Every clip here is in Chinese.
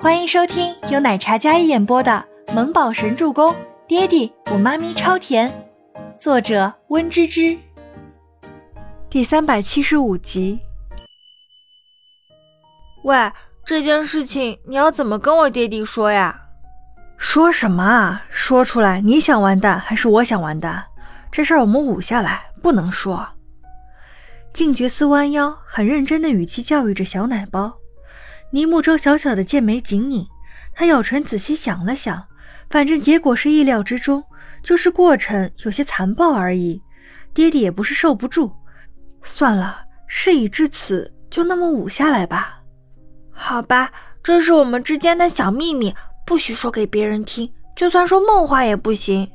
欢迎收听由奶茶嘉一演播的《萌宝神助攻》，爹地我妈咪超甜，作者温芝芝。第三百七十五集。喂，这件事情你要怎么跟我爹地说呀？说什么啊？说出来你想完蛋还是我想完蛋？这事儿我们捂下来，不能说。静觉思弯腰，很认真的语气教育着小奶包。倪木舟小小的剑眉紧拧，他咬唇仔细想了想，反正结果是意料之中，就是过程有些残暴而已。爹爹也不是受不住，算了，事已至此，就那么捂下来吧。好吧，这是我们之间的小秘密，不许说给别人听，就算说梦话也不行。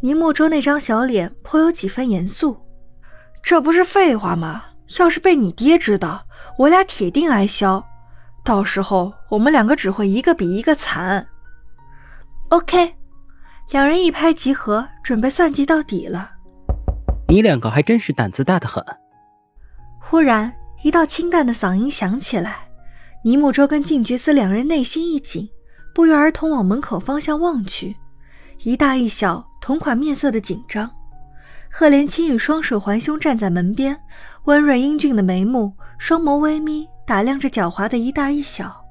倪木舟那张小脸颇有几分严肃。这不是废话吗？要是被你爹知道，我俩铁定挨削。到时候我们两个只会一个比一个惨。OK，两人一拍即合，准备算计到底了。你两个还真是胆子大的很。忽然，一道清淡的嗓音响起来，尼木舟跟静觉寺两人内心一紧，不约而同往门口方向望去，一大一小同款面色的紧张。赫连青羽双手环胸站在门边，温润英俊的眉目，双眸微眯，打量着狡猾的一大一小。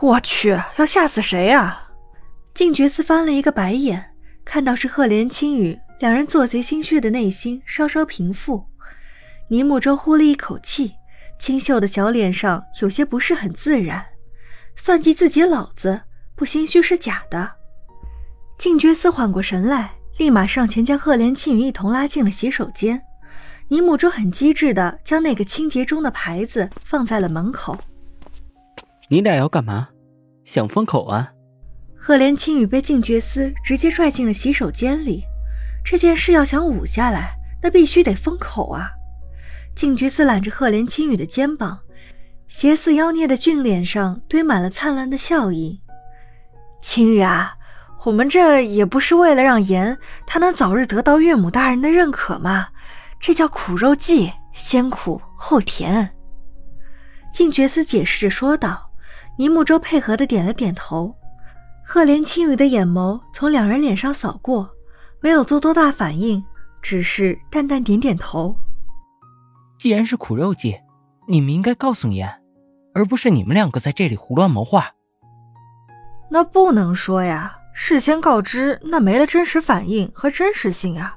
我去，要吓死谁啊！静觉寺翻了一个白眼，看到是赫连青羽，两人做贼心虚的内心稍稍平复。倪木舟呼了一口气，清秀的小脸上有些不是很自然。算计自己老子，不心虚是假的。静觉寺缓过神来。立马上前将赫连青羽一同拉进了洗手间，倪木舟很机智的将那个清洁中的牌子放在了门口。你俩要干嘛？想封口啊？赫连青羽被静觉司直接拽进了洗手间里，这件事要想捂下来，那必须得封口啊！静觉司揽着赫连青羽的肩膀，斜似妖孽的俊脸上堆满了灿烂的笑意。青羽啊！我们这也不是为了让颜他能早日得到岳母大人的认可吗？这叫苦肉计，先苦后甜。静觉司解释着说道。尼木舟配合的点了点头。赫连青羽的眼眸从两人脸上扫过，没有做多大反应，只是淡淡点点头。既然是苦肉计，你们应该告诉颜，而不是你们两个在这里胡乱谋划。那不能说呀。事先告知，那没了真实反应和真实性啊！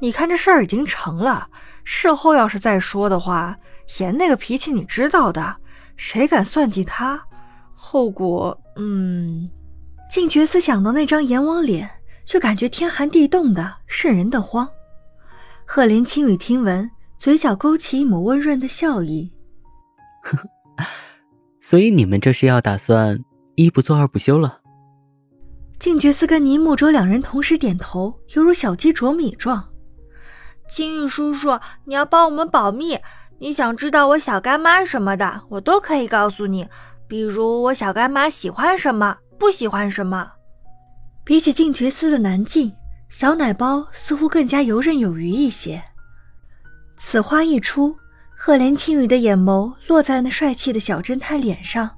你看这事儿已经成了，事后要是再说的话，严那个脾气你知道的，谁敢算计他，后果……嗯……静觉思想到那张阎王脸，却感觉天寒地冻的，瘆人的慌。赫连青雨听闻，嘴角勾起一抹温润的笑意。呵呵，所以你们这是要打算一不做二不休了？静觉思跟倪木卓两人同时点头，犹如小鸡啄米状。青玉叔叔，你要帮我们保密。你想知道我小干妈什么的，我都可以告诉你。比如我小干妈喜欢什么，不喜欢什么。比起静觉寺的南静，小奶包似乎更加游刃有余一些。此话一出，赫连青羽的眼眸落在那帅气的小侦探脸上。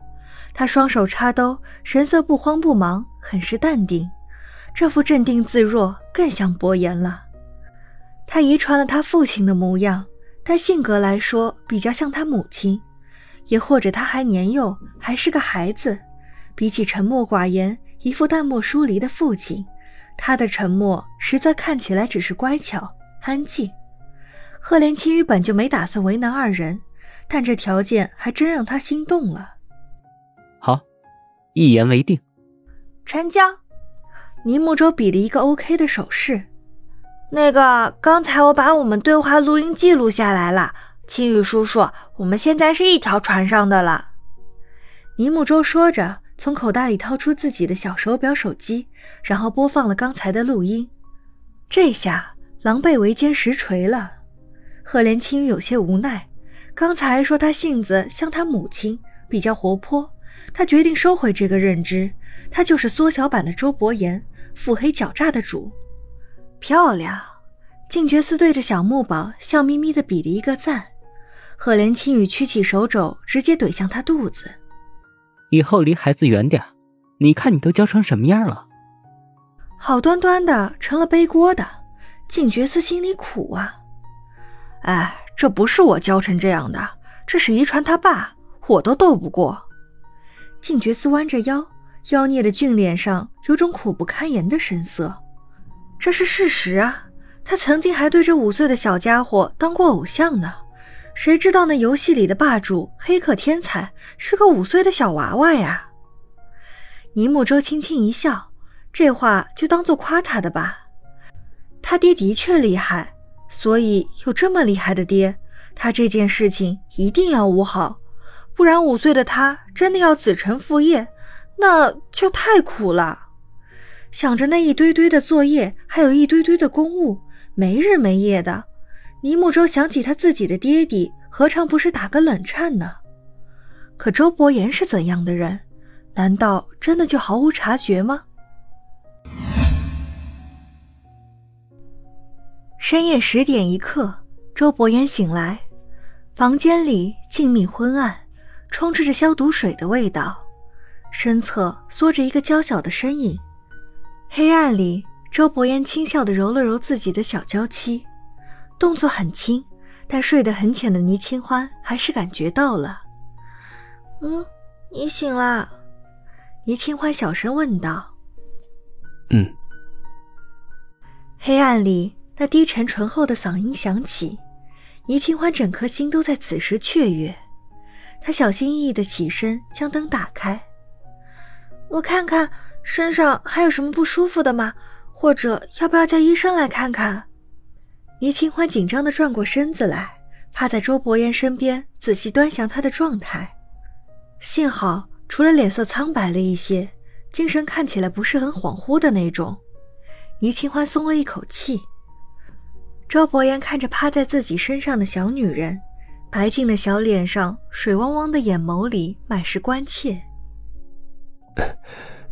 他双手插兜，神色不慌不忙，很是淡定。这副镇定自若更像伯言了。他遗传了他父亲的模样，但性格来说比较像他母亲，也或者他还年幼，还是个孩子。比起沉默寡言、一副淡漠疏离的父亲，他的沉默实在看起来只是乖巧安静。赫连青羽本就没打算为难二人，但这条件还真让他心动了。好，一言为定，成交。倪木舟比了一个 OK 的手势。那个，刚才我把我们对话录音记录下来了，青羽叔叔，我们现在是一条船上的了。尼木舟说着，从口袋里掏出自己的小手表手机，然后播放了刚才的录音。这下狼狈为奸实锤了。赫连青雨有些无奈，刚才说他性子像他母亲，比较活泼。他决定收回这个认知，他就是缩小版的周伯言，腹黑狡诈的主。漂亮！静觉寺对着小木宝笑眯眯的比了一个赞。赫连青羽屈起手肘，直接怼向他肚子。以后离孩子远点。你看你都教成什么样了？好端端的成了背锅的，静觉寺心里苦啊。哎，这不是我教成这样的，这是遗传他爸，我都斗不过。静觉寺弯着腰，妖孽的俊脸上有种苦不堪言的神色。这是事实啊，他曾经还对这五岁的小家伙当过偶像呢。谁知道那游戏里的霸主黑客天才是个五岁的小娃娃呀？尼木舟轻轻一笑，这话就当做夸他的吧。他爹的确厉害，所以有这么厉害的爹，他这件事情一定要捂好，不然五岁的他真的要子承父业，那就太苦了。想着那一堆堆的作业，还有一堆堆的公务，没日没夜的。尼木舟想起他自己的爹地，何尝不是打个冷颤呢？可周伯言是怎样的人？难道真的就毫无察觉吗？深夜十点一刻，周伯言醒来，房间里静谧昏暗，充斥着消毒水的味道。身侧缩着一个娇小的身影，黑暗里，周伯言轻笑的揉了揉自己的小娇妻。动作很轻，但睡得很浅的倪清欢还是感觉到了。嗯，你醒啦？倪清欢小声问道。嗯。黑暗里，那低沉醇厚的嗓音响起，倪清欢整颗心都在此时雀跃。他小心翼翼的起身，将灯打开。我看看身上还有什么不舒服的吗？或者要不要叫医生来看看？倪清欢紧张地转过身子来，趴在周伯言身边，仔细端详他的状态。幸好，除了脸色苍白了一些，精神看起来不是很恍惚的那种。倪清欢松了一口气。周伯言看着趴在自己身上的小女人，白净的小脸上，水汪汪的眼眸里满是关切。